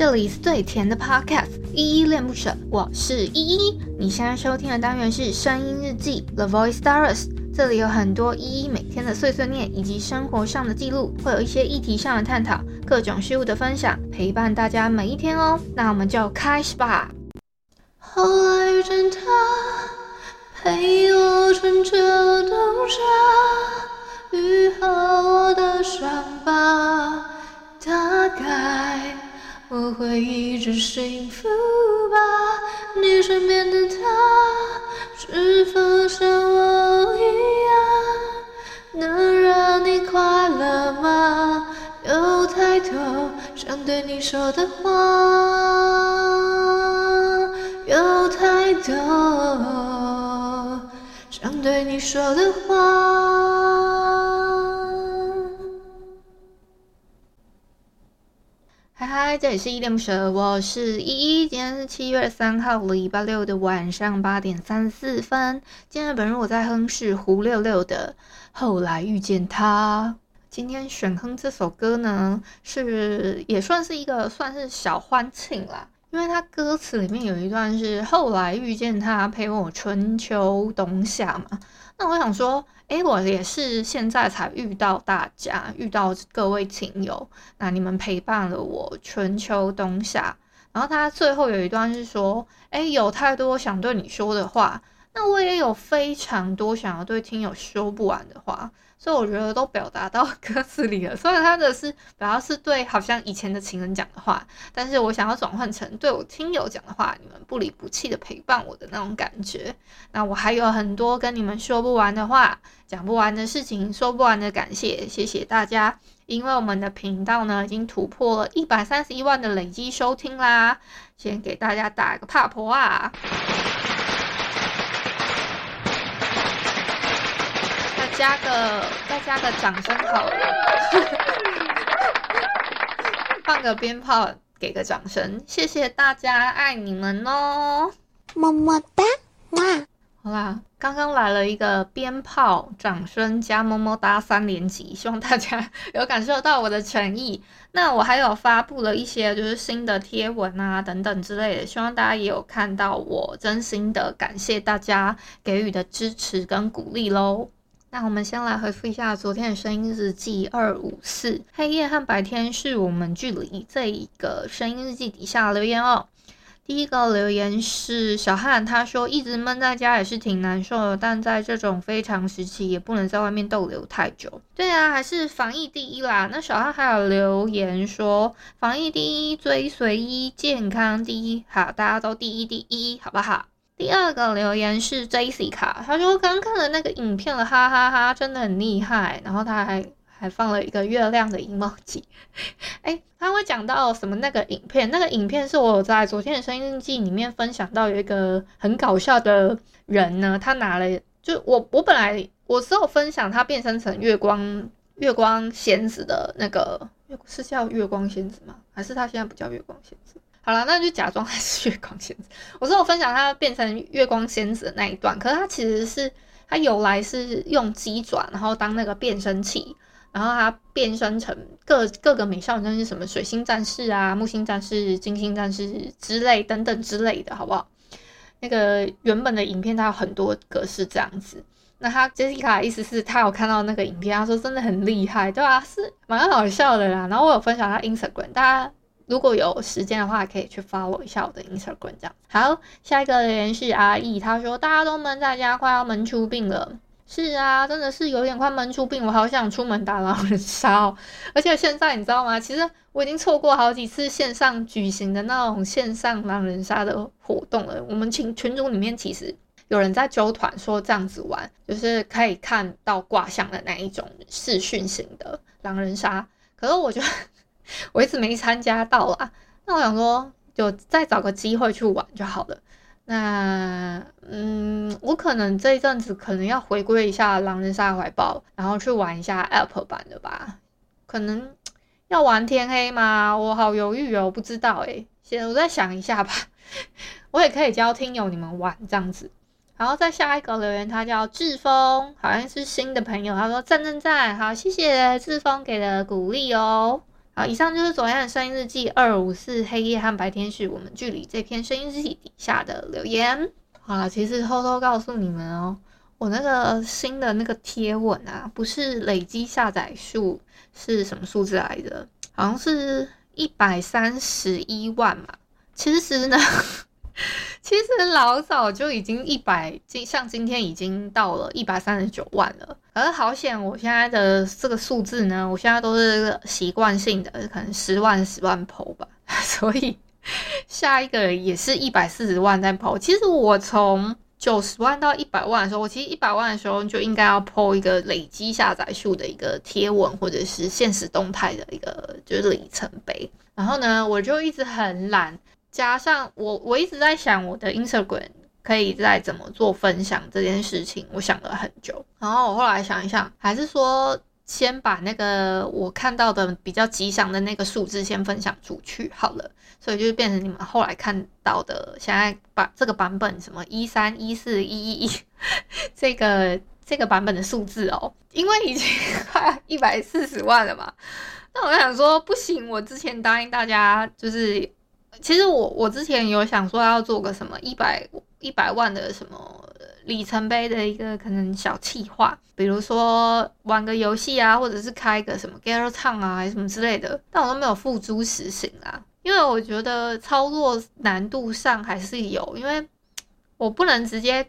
这里是最甜的 Podcast，依依恋不舍，我是依依。你现在收听的单元是声音日记 The Voice Diaries，这里有很多依依每天的碎碎念以及生活上的记录，会有一些议题上的探讨，各种事物的分享，陪伴大家每一天哦。那我们就开始吧。后来遇见他，陪我穿着冬夏，愈合我的伤疤，大概我会一直幸福吧。你身边的他，是否像我一样，能让你快乐吗？有太多想对你说的话。有太多想对你说的话。嗨，这里是依恋不舍，我是依依。今天是七月三号，礼拜六的晚上八点三十四分。今天本人我在哼是胡六六的《后来遇见他》。今天选哼这首歌呢，是也算是一个算是小欢庆啦。因为他歌词里面有一段是后来遇见他，陪我春秋冬夏嘛。那我想说，诶，我也是现在才遇到大家，遇到各位听友，那你们陪伴了我春秋冬夏。然后他最后有一段是说，诶，有太多想对你说的话，那我也有非常多想要对听友说不完的话。所以我觉得都表达到 歌词里了。虽然他的是主要是对好像以前的情人讲的话，但是我想要转换成对我听友讲的话，你们不离不弃的陪伴我的那种感觉。那我还有很多跟你们说不完的话，讲不完的事情，说不完的感谢，谢谢大家。因为我们的频道呢已经突破了一百三十一万的累积收听啦，先给大家打一个帕婆啊！加个，再加个掌声好了，放个鞭炮，给个掌声，谢谢大家，爱你们哦，么么哒，哇！好啦，刚刚来了一个鞭炮、掌声加么么哒三连击，希望大家有感受到我的诚意。那我还有发布了一些就是新的贴文啊等等之类的，希望大家也有看到我真心的感谢大家给予的支持跟鼓励喽。那我们先来回复一下昨天的声音日记二五四，黑夜和白天是我们距离这一个声音日记底下留言哦。第一个留言是小汉，他说一直闷在家也是挺难受的，但在这种非常时期也不能在外面逗留太久。对啊，还是防疫第一啦。那小汉还有留言说防疫第一，追随一，健康第一，好，大家都第一第一，好不好？第二个留言是 Jessica，他说刚看了那个影片了，哈哈哈，真的很厉害。然后他还还放了一个月亮的 emoji。哎，他会讲到什么那个影片？那个影片是我在昨天的声音日记里面分享到有一个很搞笑的人呢，他拿了就我我本来我只有分享他变身成月光月光仙子的那个，是叫月光仙子吗？还是他现在不叫月光仙子？好了，那就假装他是月光仙子。我说我分享他变成月光仙子的那一段，可是他其实是他由来是用鸡爪，然后当那个变身器，然后他变身成各各个美少女战士，什么水星战士啊、木星战士、金星战士之类等等之类的，好不好？那个原本的影片它有很多格式这样子。那他 Jessica 的意思是他有看到那个影片，他说真的很厉害，对啊，是蛮好笑的啦。然后我有分享他 Instagram，大家。如果有时间的话，可以去 follow 一下我的 Instagram，这样。好，下一个留言是阿义，他说大家都闷在家，快要闷出病了。是啊，真的是有点快闷出病，我好想出门打狼人杀哦。而且现在你知道吗？其实我已经错过好几次线上举行的那种线上狼人杀的活动了。我们群群组里面其实有人在揪团说这样子玩，就是可以看到卦象的那一种视讯型的狼人杀。可是我觉得。我一直没参加到啊，那我想说，就再找个机会去玩就好了。那嗯，我可能这一阵子可能要回归一下狼人杀怀抱，然后去玩一下 App 版的吧。可能要玩天黑吗？我好犹豫哦，不知道诶。先我再想一下吧。我也可以教听友你们玩这样子。然后再下一个留言，他叫志峰，好像是新的朋友。他说赞赞赞，好，谢谢志峰给的鼓励哦。好，以上就是昨天的声音日记二五四黑夜和白天是我们距离这篇声音日记底下的留言。好了，其实偷偷告诉你们哦，我那个新的那个贴文啊，不是累积下载数是什么数字来的？好像是一百三十一万嘛。其实呢。其实老早就已经一百，像今天已经到了一百三十九万了。而好险，我现在的这个数字呢，我现在都是习惯性的，可能十万十万 po 吧。所以下一个也是一百四十万在 po。其实我从九十万到一百万的时候，我其实一百万的时候就应该要 po 一个累积下载数的一个贴文，或者是限时动态的一个就是里程碑。然后呢，我就一直很懒。加上我，我一直在想我的 Instagram 可以再怎么做分享这件事情，我想了很久。然后我后来想一想，还是说先把那个我看到的比较吉祥的那个数字先分享出去好了。所以就变成你们后来看到的，现在把这个版本什么一三一四一一一这个这个版本的数字哦，因为已经快一百四十万了嘛。那我想说不行，我之前答应大家就是。其实我我之前有想说要做个什么一百一百万的什么里程碑的一个可能小计划，比如说玩个游戏啊，或者是开个什么 Gather Town 啊，还是什么之类的，但我都没有付诸实行啊，因为我觉得操作难度上还是有，因为我不能直接，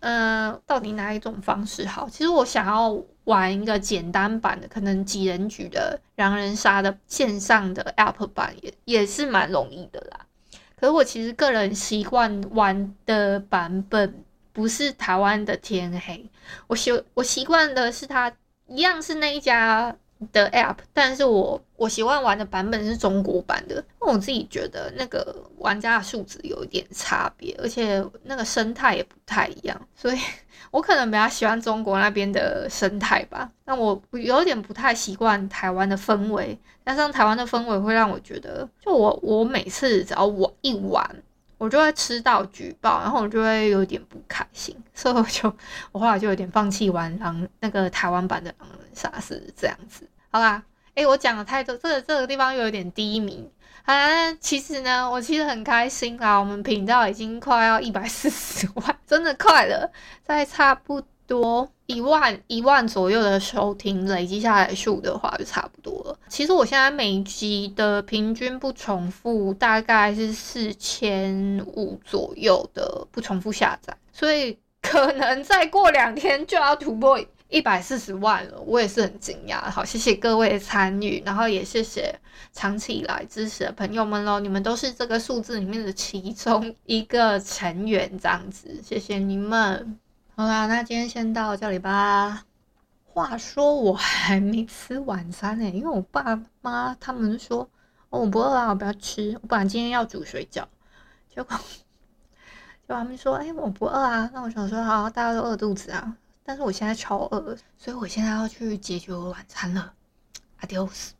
呃，到底哪一种方式好？其实我想要。玩一个简单版的，可能几人局的狼人杀的线上的 App 版也也是蛮容易的啦。可是我其实个人习惯玩的版本不是台湾的天黑，我习我习惯的是它一样是那一家的 App，但是我我喜欢玩的版本是中国版的，因为我自己觉得那个玩家的素质有一点差别，而且那个生态也不太一样，所以。我可能比较喜欢中国那边的生态吧，但我有点不太习惯台湾的氛围，加上台湾的氛围会让我觉得，就我我每次只要我一玩，我就会吃到举报，然后我就会有点不开心，所以我就我后来就有点放弃玩狼那个台湾版的狼人杀是这样子。好啦，诶，我讲的太多，这个这个地方又有点低迷。啊，其实呢，我其实很开心啊。我们频道已经快要一百四十万，真的快了，再差不多一万一万左右的收听累积下来数的话，就差不多了。其实我现在每集的平均不重复大概是四千五左右的不重复下载，所以可能再过两天就要突破。一百四十万了，我也是很惊讶。好，谢谢各位的参与，然后也谢谢长期以来支持的朋友们喽。你们都是这个数字里面的其中一个成员，这样子，谢谢你们。好啦，那今天先到这里吧。话说我还没吃晚餐呢，因为我爸妈他们说，哦，我不饿啊，我不要吃。我本来今天要煮水饺，结果 结果他们说，哎，我不饿啊。那我想说，好，大家都饿肚子啊。但是我现在超饿，所以我现在要去解决我晚餐了。Adios。